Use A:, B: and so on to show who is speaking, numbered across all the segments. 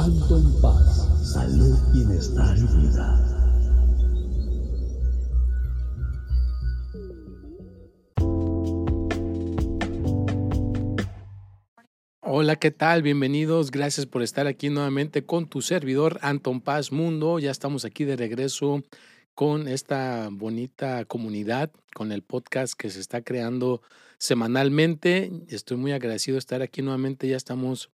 A: Alto en paz, salud, bienestar y vida.
B: Hola, ¿qué tal? Bienvenidos. Gracias por estar aquí nuevamente con tu servidor Anton Paz Mundo. Ya estamos aquí de regreso con esta bonita comunidad, con el podcast que se está creando semanalmente. Estoy muy agradecido de estar aquí nuevamente. Ya estamos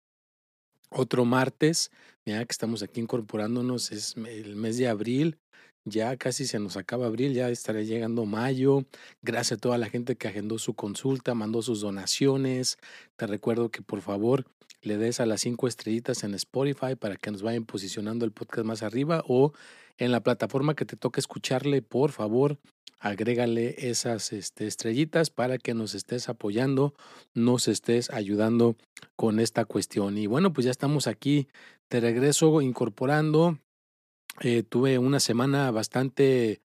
B: otro martes, ya que estamos aquí incorporándonos, es el mes de abril. Ya casi se nos acaba abril, ya estará llegando mayo. Gracias a toda la gente que agendó su consulta, mandó sus donaciones. Te recuerdo que por favor le des a las cinco estrellitas en Spotify para que nos vayan posicionando el podcast más arriba o en la plataforma que te toque escucharle, por favor, agrégale esas este, estrellitas para que nos estés apoyando, nos estés ayudando con esta cuestión. Y bueno, pues ya estamos aquí de regreso incorporando eh, tuve una semana bastante,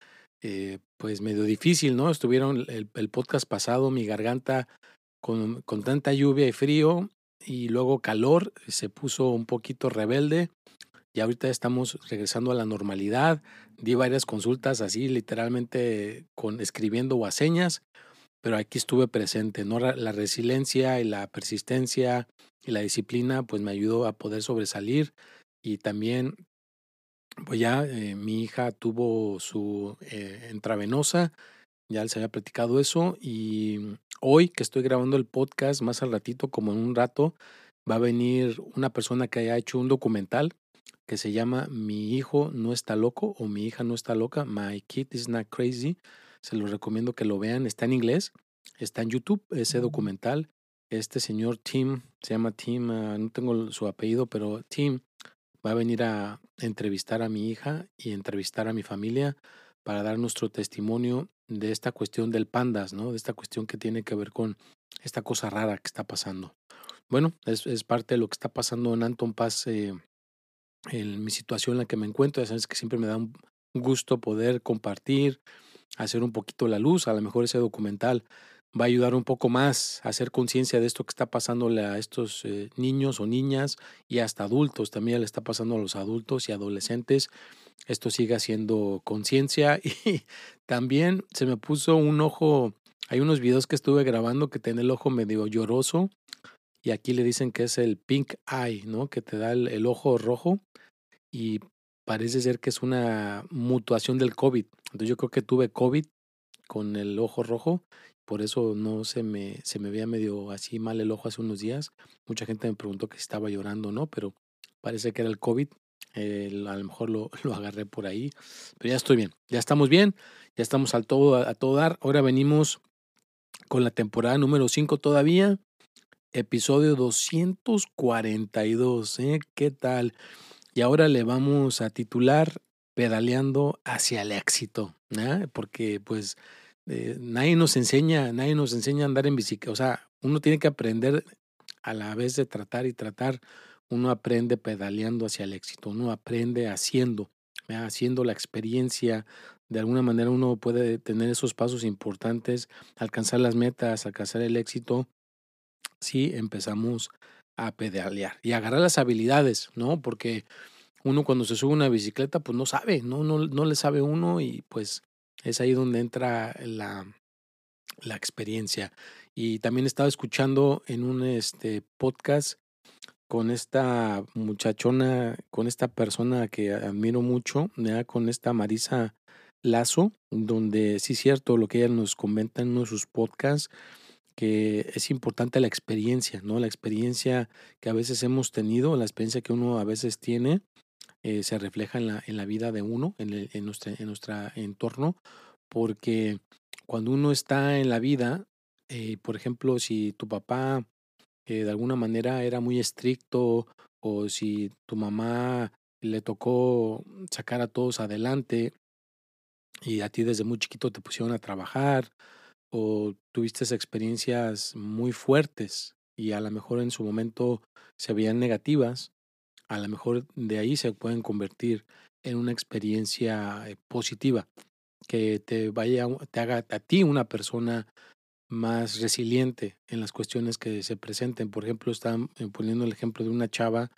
B: eh, pues medio difícil, ¿no? Estuvieron el, podcast pasado, mi garganta con, tanta lluvia y frío y luego calor, se puso un poquito rebelde y ahorita estamos regresando a la normalidad. Di varias consultas así, literalmente con escribiendo o a señas, pero aquí estuve presente, ¿no? La resiliencia y la persistencia y la disciplina, pues me ayudó a poder sobresalir y también pues ya eh, mi hija tuvo su eh, intravenosa, ya les había platicado eso y hoy que estoy grabando el podcast, más al ratito, como en un rato, va a venir una persona que haya hecho un documental que se llama Mi hijo no está loco o Mi hija no está loca, My Kid is not crazy. Se los recomiendo que lo vean, está en inglés, está en YouTube ese documental. Este señor Tim, se llama Tim, uh, no tengo su apellido, pero Tim va a venir a entrevistar a mi hija y entrevistar a mi familia para dar nuestro testimonio de esta cuestión del pandas, ¿no? De esta cuestión que tiene que ver con esta cosa rara que está pasando. Bueno, es, es parte de lo que está pasando en Anton Paz, eh, en mi situación en la que me encuentro. Ya sabes que siempre me da un gusto poder compartir, hacer un poquito la luz. A lo mejor ese documental va a ayudar un poco más a hacer conciencia de esto que está pasándole a estos eh, niños o niñas y hasta adultos. También le está pasando a los adultos y adolescentes. Esto sigue haciendo conciencia y también se me puso un ojo. Hay unos videos que estuve grabando que tiene el ojo medio lloroso y aquí le dicen que es el pink eye, ¿no? Que te da el, ojo rojo y parece ser que es una mutuación del COVID. Entonces yo creo que tuve COVID con el ojo rojo por eso no se me, se me veía medio así mal el ojo hace unos días. Mucha gente me preguntó que si estaba llorando no, pero parece que era el COVID. a lo mejor lo, lo, agarré por ahí, pero ya estoy bien, ya estamos bien, ya estamos al todo, a, a todo dar. Ahora venimos con la temporada número 5 todavía, episodio 242, ¿eh? ¿Qué tal? Y ahora le vamos a titular Pedaleando hacia el éxito, ¿eh? porque pues eh, nadie nos enseña, nadie nos enseña a andar en bicicleta. O sea, uno tiene que aprender a la vez de tratar y tratar. Uno aprende pedaleando hacia el éxito, uno aprende haciendo, haciendo la experiencia. De alguna manera uno puede tener esos pasos importantes, alcanzar las metas, alcanzar el éxito, si empezamos a pedalear y agarrar las habilidades, ¿no? Porque uno cuando se sube una bicicleta, pues no sabe, no, no, no le sabe uno y pues es ahí donde entra la, la experiencia. Y también estaba escuchando en un este, podcast con esta muchachona, con esta persona que admiro mucho, con esta Marisa Lazo, donde sí es cierto lo que ella nos comenta en uno de sus podcasts, que es importante la experiencia, ¿no? La experiencia que a veces hemos tenido, la experiencia que uno a veces tiene, eh, se refleja en la, en la vida de uno, en, el, en, nuestra, en nuestro entorno, porque cuando uno está en la vida, eh, por ejemplo, si tu papá eh, de alguna manera era muy estricto o si tu mamá le tocó sacar a todos adelante y a ti desde muy chiquito te pusieron a trabajar o tuviste experiencias muy fuertes y a lo mejor en su momento se veían negativas, a lo mejor de ahí se pueden convertir en una experiencia eh, positiva que te vaya te haga a ti una persona más resiliente en las cuestiones que se presenten. Por ejemplo, están eh, poniendo el ejemplo de una chava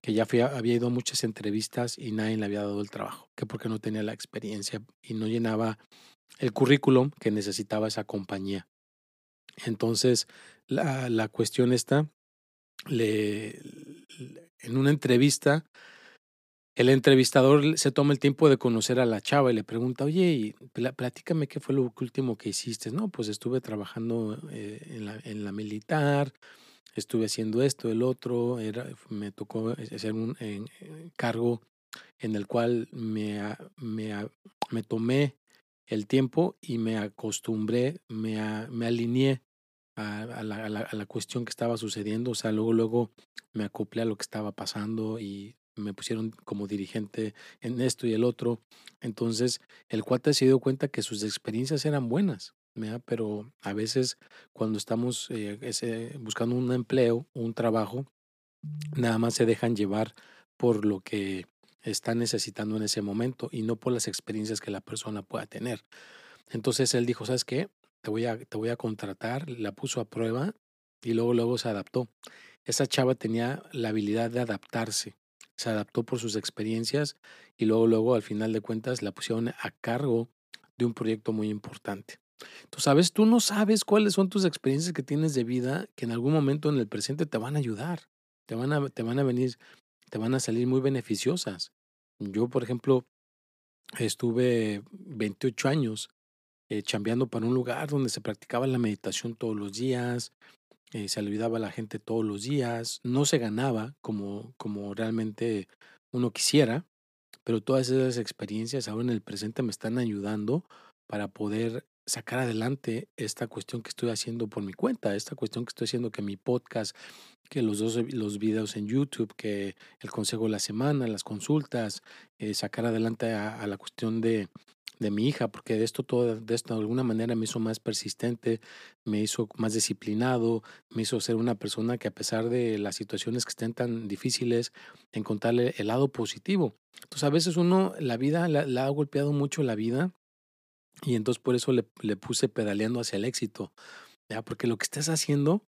B: que ya había ido muchas entrevistas y nadie le había dado el trabajo, que porque no tenía la experiencia y no llenaba el currículum que necesitaba esa compañía. Entonces, la, la cuestión está, le, en una entrevista, el entrevistador se toma el tiempo de conocer a la chava y le pregunta, oye, platícame qué fue lo último que hiciste. No, pues estuve trabajando eh, en, la, en la militar, estuve haciendo esto, el otro, era, me tocó hacer un cargo en el cual me, me, me, tomé el tiempo y me acostumbré, me, me alineé a, la, a, la, a, la, cuestión que estaba sucediendo, o sea, luego, luego me acoplé a lo que estaba pasando y me pusieron como dirigente en esto y el otro. Entonces, el cuate se dio cuenta que sus experiencias eran buenas, pero a veces cuando estamos eh, buscando un empleo, un trabajo, nada más se dejan llevar por lo que están necesitando en ese momento y no por las experiencias que la persona pueda tener. Entonces él dijo, ¿sabes qué? Te voy a, te voy a contratar, la puso a prueba y luego, luego se adaptó. Esa chava tenía la habilidad de adaptarse, se adaptó por sus experiencias y luego, luego al final de cuentas la pusieron a cargo de un proyecto muy importante. Tú sabes, tú no sabes cuáles son tus experiencias que tienes de vida que en algún momento en el presente te van a ayudar, te van a, te van a venir, te van a salir muy beneficiosas. Yo, por ejemplo, estuve 28 años eh, chambeando para un lugar donde se practicaba la meditación todos los días, eh, se olvidaba a la gente todos los días, no se ganaba como, como realmente uno quisiera, pero todas esas experiencias ahora en el presente me están ayudando para poder sacar adelante esta cuestión que estoy haciendo por mi cuenta, esta cuestión que estoy haciendo que mi podcast, que los dos los videos en YouTube, que el consejo de la semana, las consultas, eh, sacar adelante a, la cuestión de, de mi hija, porque de esto todo, de esto de alguna manera me hizo más persistente, me hizo más disciplinado, me hizo ser una persona que a pesar de las situaciones que estén tan difíciles, encontrarle el lado positivo. Entonces a veces uno, la vida, la, la ha golpeado mucho la vida y entonces por eso le, le puse pedaleando hacia el éxito. ¿ya? Porque lo que estás haciendo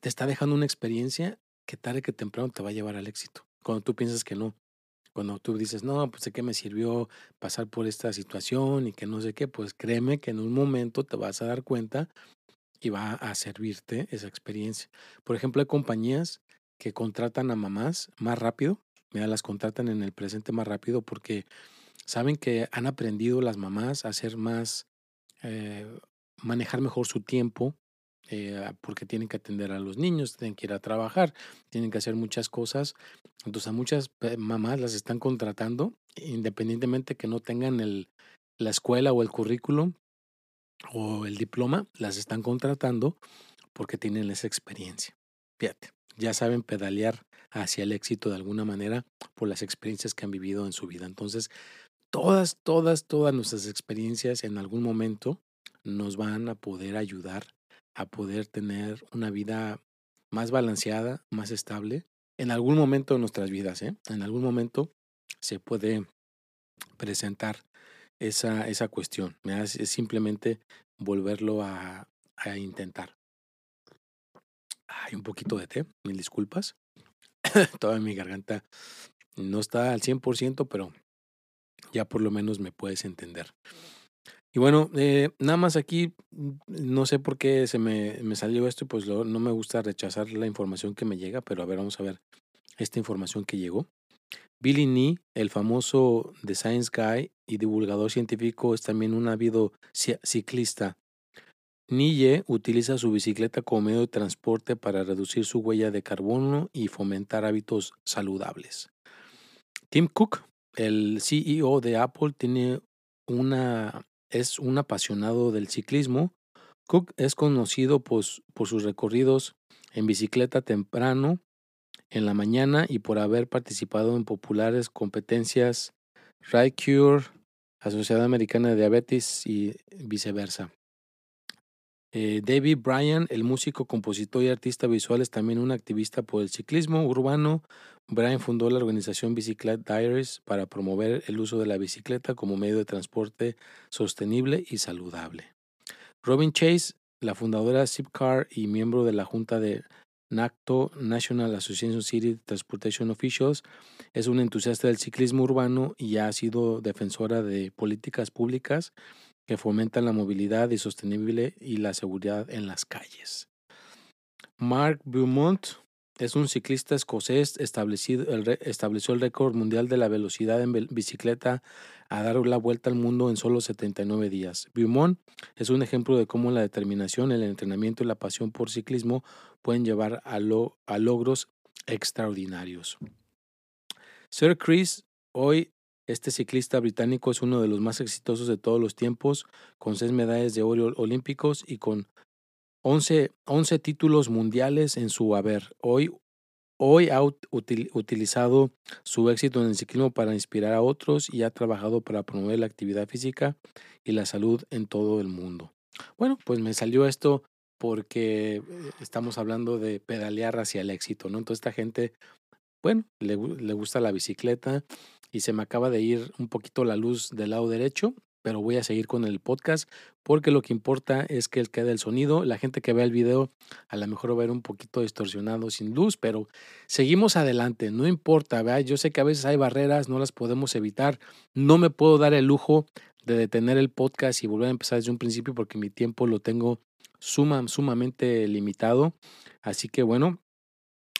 B: te está dejando una experiencia que tarde que temprano te va a llevar al éxito. Cuando tú piensas que no. Cuando tú dices, no, pues de qué me sirvió pasar por esta situación y que no sé qué, pues créeme que en un momento te vas a dar cuenta y va a servirte esa experiencia. Por ejemplo, hay compañías que contratan a mamás más rápido, mira, las contratan en el presente más rápido porque Saben que han aprendido las mamás a hacer más, eh, manejar mejor su tiempo, eh, porque tienen que atender a los niños, tienen que ir a trabajar, tienen que hacer muchas cosas. Entonces a muchas mamás las están contratando, independientemente que no tengan el, la escuela o el currículum o el diploma, las están contratando porque tienen esa experiencia. Fíjate, ya saben pedalear hacia el éxito de alguna manera por las experiencias que han vivido en su vida. Entonces, todas, todas, todas nuestras experiencias en algún momento nos van a poder ayudar a poder tener una vida más balanceada, más estable, en algún momento de nuestras vidas, ¿eh? En algún momento se puede presentar esa, esa cuestión. Es simplemente volverlo a, a intentar. Hay un poquito de té, mil disculpas. Toda mi garganta no está al 100%, pero ya por lo menos me puedes entender. Y bueno, eh, nada más aquí, mm, no sé por qué se me, salió esto pues no me gusta rechazar la información que me llega, pero a ver, vamos a ver esta información que llegó. Billy Nee, el famoso Science Guy y divulgador científico, es también un ávido ciclista. Nille utiliza su bicicleta como medio de transporte para reducir su huella de carbono y fomentar hábitos saludables. Tim Cook, el CEO de Apple, tiene una, es un apasionado del ciclismo. Cook es conocido por, por sus recorridos en bicicleta temprano en la mañana y por haber participado en populares competencias Ride Cure, Sociedad Americana de Diabetes y viceversa. Eh, David Bryan, el músico, compositor y artista visual, es también un activista por el ciclismo urbano. Bryan fundó la organización Bicyclette Diaries para promover el uso de la bicicleta como medio de transporte sostenible y saludable. Robin Chase, la fundadora de Zipcar y miembro de la junta de NACTO, National Association City Transportation Officials, es un entusiasta del ciclismo urbano y ha sido defensora de políticas públicas que fomentan la movilidad y sostenible y la seguridad en las calles. Mark Beaumont es un ciclista escocés, establecido, estableció el récord mundial de la velocidad en bicicleta a dar la vuelta al mundo en solo 79 días. Beaumont es un ejemplo de cómo la determinación, el entrenamiento y la pasión por ciclismo pueden llevar a, a logros extraordinarios. Sir Chris hoy este ciclista británico es uno de los más exitosos de todos los tiempos, con seis medallas de oro olímpicos y con 11, títulos mundiales en su haber. Hoy, hoy ha utilizado su éxito en el ciclismo para inspirar a otros y ha trabajado para promover la actividad física y la salud en todo el mundo. Bueno, pues me salió esto porque eh, estamos hablando de pedalear hacia el éxito, ¿no? Entonces esta gente, bueno, le, le gusta la bicicleta, y se me acaba de ir un poquito la luz del lado derecho, pero voy a seguir con el podcast porque lo que importa es que quede el sonido. La gente que vea el video a lo mejor va a ver un poquito distorsionado sin luz, pero seguimos adelante, no importa, ¿verdad? Yo sé que a veces hay barreras, no las podemos evitar. No me puedo dar el lujo de detener el podcast y volver a empezar desde un principio porque mi tiempo lo tengo suma, sumamente limitado. Así que bueno,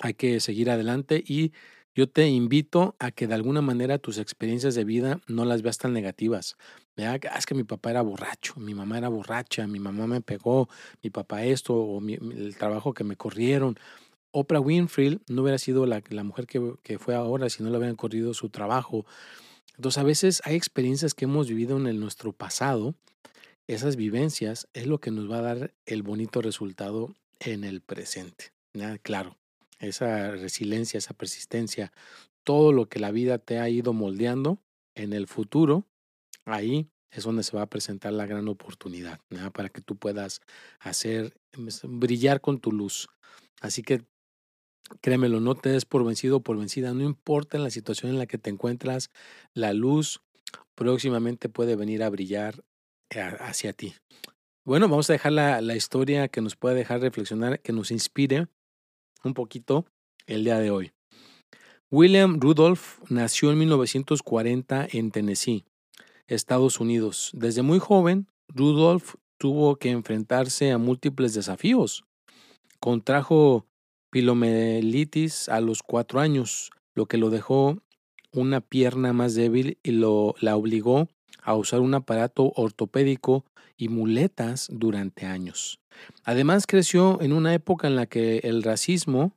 B: hay que seguir adelante y yo te invito a que de alguna manera tus experiencias de vida no las veas tan negativas. Ah, es que mi papá era borracho, mi mamá era borracha, mi mamá me pegó, mi papá esto, o el trabajo que me corrieron. Oprah Winfrey no hubiera sido la, mujer que, fue ahora si no le hubieran corrido su trabajo. Entonces a veces hay experiencias que hemos vivido en nuestro pasado. Esas vivencias es lo que nos va a dar el bonito resultado en el presente. Claro, esa resiliencia, esa persistencia, todo lo que la vida te ha ido moldeando en el futuro, ahí es donde se va a presentar la gran oportunidad para que tú puedas hacer, pues, brillar con tu luz. Así que créemelo, no te des por vencido o por vencida, no importa en la situación en la que te encuentras, la luz próximamente puede venir a brillar eh, hacia ti. Bueno, vamos a dejar la, la historia que nos pueda dejar reflexionar, que nos inspire un poquito el día de hoy. William Rudolph nació en 1940 en Tennessee, Estados Unidos. Desde muy joven, Rudolph tuvo que enfrentarse a múltiples desafíos. Contrajo pilomelitis a los cuatro años, lo que lo dejó una pierna más débil y lo, la obligó a usar un aparato ortopédico y muletas durante años. Además creció en una época en la que el racismo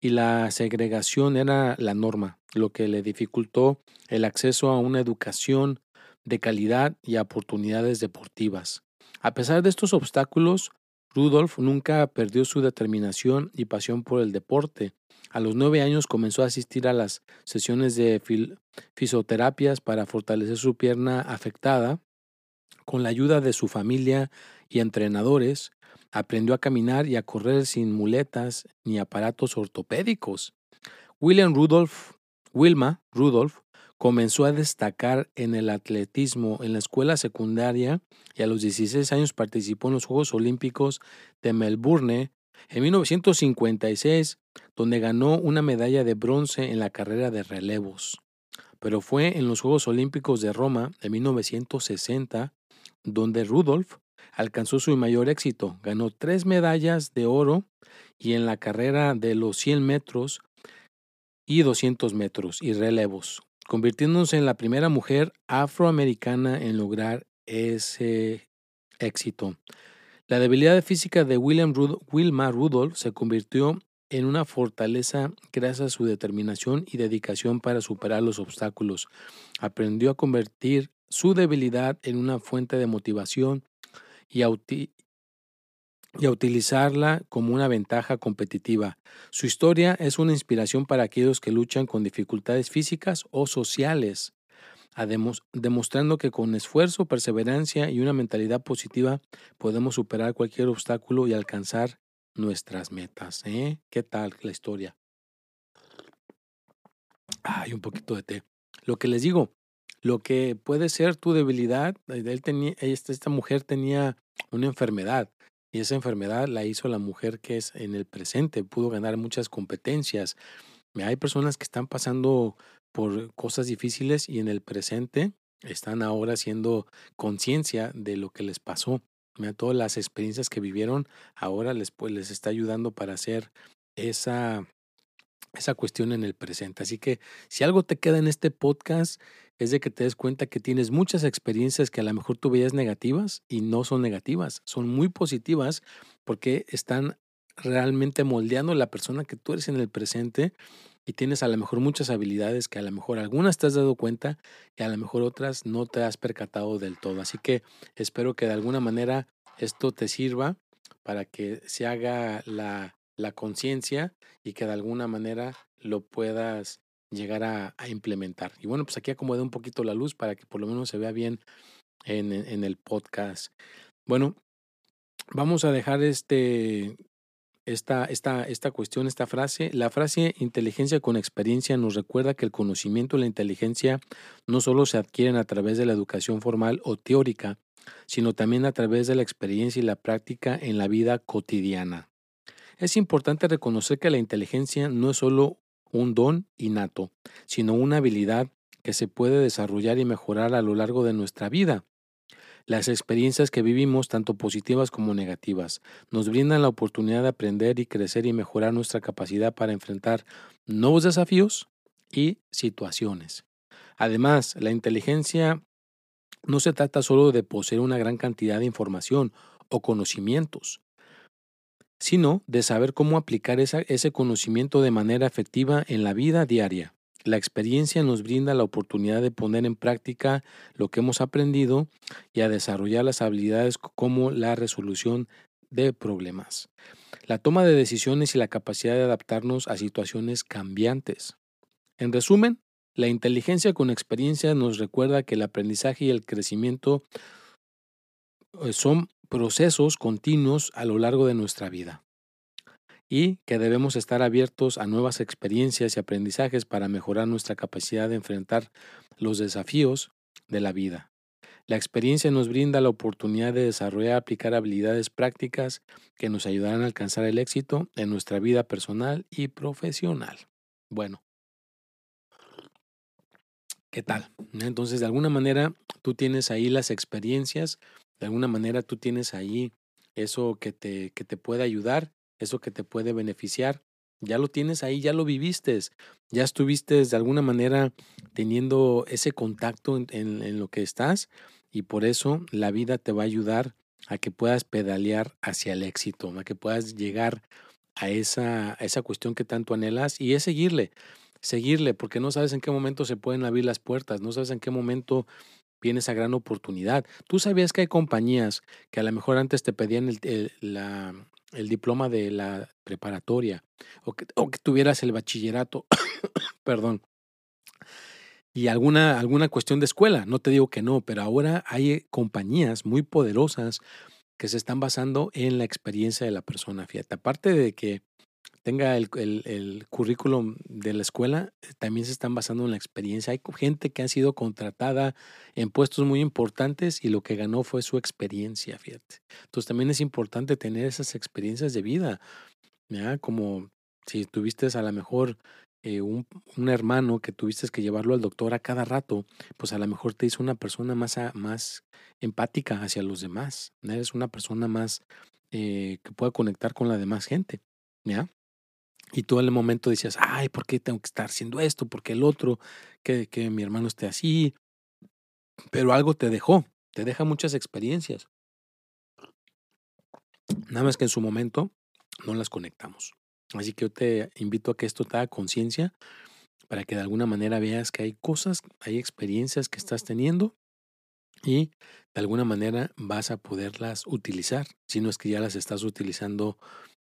B: y la segregación era la norma, lo que le dificultó el acceso a una educación de calidad y oportunidades deportivas. A pesar de estos obstáculos, Rudolf nunca perdió su determinación y pasión por el deporte. A los nueve años comenzó a asistir a las sesiones de fisioterapias para fortalecer su pierna afectada. Con la ayuda de su familia y entrenadores, aprendió a caminar y a correr sin muletas ni aparatos ortopédicos. William Rudolph, Wilma Rudolph comenzó a destacar en el atletismo en la escuela secundaria y a los 16 años participó en los Juegos Olímpicos de Melbourne en 1956, donde ganó una medalla de bronce en la carrera de relevos. Pero fue en los Juegos Olímpicos de Roma de 1960 donde Rudolph alcanzó su mayor éxito. Ganó tres medallas de oro y en la carrera de los 100 metros y 200 metros y relevos, convirtiéndose en la primera mujer afroamericana en lograr ese éxito. La debilidad física de William Wilma Rudolph se convirtió en una fortaleza gracias a su determinación y dedicación para superar los obstáculos. Aprendió a convertir su debilidad en una fuente de motivación y a, y a utilizarla como una ventaja competitiva. Su historia es una inspiración para aquellos que luchan con dificultades físicas o sociales, demostrando que con esfuerzo, perseverancia y una mentalidad positiva podemos superar cualquier obstáculo y alcanzar nuestras metas. ¿eh? ¿Qué tal la historia? Hay un poquito de té. Lo que les digo, lo que puede ser tu debilidad, eh, él tenía, esta mujer tenía una enfermedad y esa enfermedad la hizo la mujer que es en el presente, pudo ganar muchas competencias. Hay personas que están pasando por cosas difíciles y en el presente están ahora haciendo conciencia de lo que les pasó. Todas las experiencias que vivieron ahora les, pues, les está ayudando para hacer esa, esa cuestión en el presente. Así que si algo te queda en este podcast es de que te des cuenta que tienes muchas experiencias que a lo mejor tú veías negativas y no son negativas, son muy positivas porque están realmente moldeando la persona que tú eres en el presente y tienes a lo mejor muchas habilidades que a lo mejor algunas te has dado cuenta y a lo mejor otras no te has percatado del todo. Así que espero que de alguna manera esto te sirva para que se haga la, la conciencia y que de alguna manera lo puedas llegar a, implementar. Y bueno, pues aquí acomodé un poquito la luz para que por lo menos se vea bien en, en el podcast. Bueno, vamos a dejar este esta, esta, esta cuestión, esta frase. La frase inteligencia con experiencia nos recuerda que el conocimiento y la inteligencia no solo se adquieren a través de la educación formal o teórica, sino también a través de la experiencia y la práctica en la vida cotidiana. Es importante reconocer que la inteligencia no es solo un don innato, sino una habilidad que se puede desarrollar y mejorar a lo largo de nuestra vida. Las experiencias que vivimos, tanto positivas como negativas, nos brindan la oportunidad de aprender y crecer y mejorar nuestra capacidad para enfrentar nuevos desafíos y situaciones. Además, la inteligencia no se trata solo de poseer una gran cantidad de información o conocimientos, sino de saber cómo aplicar ese conocimiento de manera efectiva en la vida diaria. La experiencia nos brinda la oportunidad de poner en práctica lo que hemos aprendido y a desarrollar las habilidades como la resolución de problemas, la toma de decisiones y la capacidad de adaptarnos a situaciones cambiantes. En resumen, la inteligencia con experiencia nos recuerda que el aprendizaje y el crecimiento eh, son procesos continuos a lo largo de nuestra vida y que debemos estar abiertos a nuevas experiencias y aprendizajes para mejorar nuestra capacidad de enfrentar los desafíos de la vida. La experiencia nos brinda la oportunidad de desarrollar y aplicar habilidades prácticas que nos ayudarán a alcanzar el éxito en nuestra vida personal y profesional. Bueno, ¿qué tal? Entonces, de alguna manera, tú tienes ahí las experiencias, de alguna manera tú tienes ahí eso que te, que te puede ayudar eso que te puede beneficiar. Ya lo tienes ahí, ya lo viviste, ya estuviste de alguna manera teniendo ese contacto en, lo que estás y por eso la vida te va a ayudar a que puedas pedalear hacia el éxito, a que puedas llegar a esa, a esa cuestión que tanto anhelas y es seguirle, seguirle, porque no sabes en qué momento se pueden abrir las puertas, no sabes en qué momento viene esa gran oportunidad. Tú sabías que hay compañías que a lo mejor antes te pedían el, la, el diploma de la preparatoria o que, tuvieras el bachillerato, perdón, y alguna, alguna cuestión de escuela. No te digo que no, pero ahora hay compañías muy poderosas que se están basando en la experiencia de la persona. Fíjate, aparte de que tenga el, el, currículum de la escuela, eh, también se están basando en la experiencia. Hay gente que ha sido contratada en puestos muy importantes y lo que ganó fue su experiencia, fíjate. Entonces también es importante tener esas experiencias de vida, ¿ya? Como si tuviste a lo mejor eh, un, un, hermano que tuviste que llevarlo al doctor a cada rato, pues a lo mejor te hizo una persona más, más empática hacia los demás. Eres una persona más eh, que pueda conectar con la demás gente. ¿Ya? Y tú en el momento decías, ay, ¿por qué tengo que estar haciendo esto? ¿Por qué el otro? Que, que mi hermano esté así. Pero algo te dejó, te deja muchas experiencias. Nada más que en su momento no las conectamos. Así que yo te invito a que esto te haga conciencia para que de alguna manera veas que hay cosas, hay experiencias que estás teniendo y de alguna manera vas a poderlas utilizar, si no es que ya las estás utilizando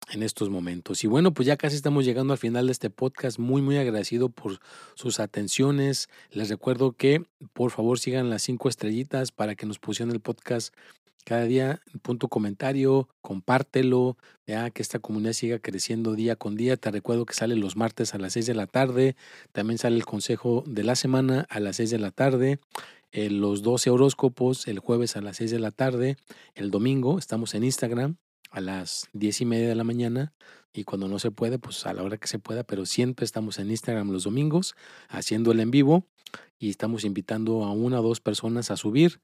B: en estos momentos. Y bueno, pues ya casi estamos llegando al final de este podcast. Muy, muy agradecido por sus atenciones. Les recuerdo que por favor sigan las cinco estrellitas para que nos pusieran el podcast cada día, punto comentario, compártelo, ya que esta comunidad siga creciendo día con día. Te recuerdo que sale los martes a las 6 de la tarde, también sale el consejo de la semana a las 6 de la tarde, eh, los 12 horóscopos el jueves a las 6 de la tarde, el domingo estamos en Instagram a las 10 y media de la mañana y cuando no se puede, pues a la hora que se pueda, pero siempre estamos en Instagram los domingos haciendo el en vivo y estamos invitando a una o dos personas a subir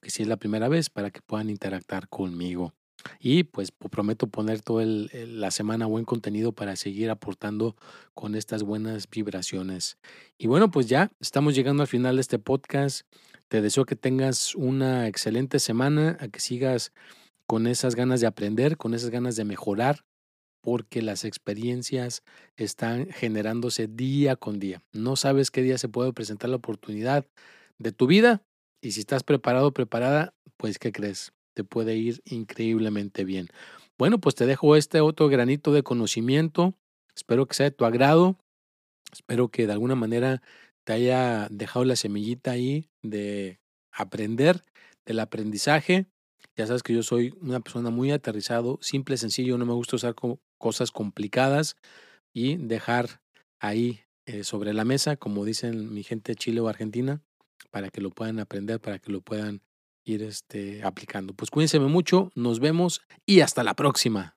B: que si es la primera vez, para que puedan interactuar conmigo. Y pues prometo poner toda la semana buen contenido para seguir aportando con estas buenas vibraciones. Y bueno, pues ya estamos llegando al final de este podcast. Te deseo que tengas una excelente semana, a que sigas con esas ganas de aprender, con esas ganas de mejorar, porque las experiencias están generándose día con día. No sabes qué día se puede presentar la oportunidad de tu vida y si estás preparado preparada, pues ¿qué crees? Te puede ir increíblemente bien. Bueno, pues te dejo este otro granito de conocimiento. Espero que sea de tu agrado. Espero que de alguna manera te haya dejado la semillita ahí de aprender, del aprendizaje. Ya sabes que yo soy una persona muy aterrizado, simple, sencillo, no me gusta usar cosas complicadas y dejar ahí eh, sobre la mesa, como dicen mi gente de Chile o Argentina, para que lo puedan aprender, para que lo puedan ir este, aplicando. Pues cuídense mucho, nos vemos y hasta la próxima.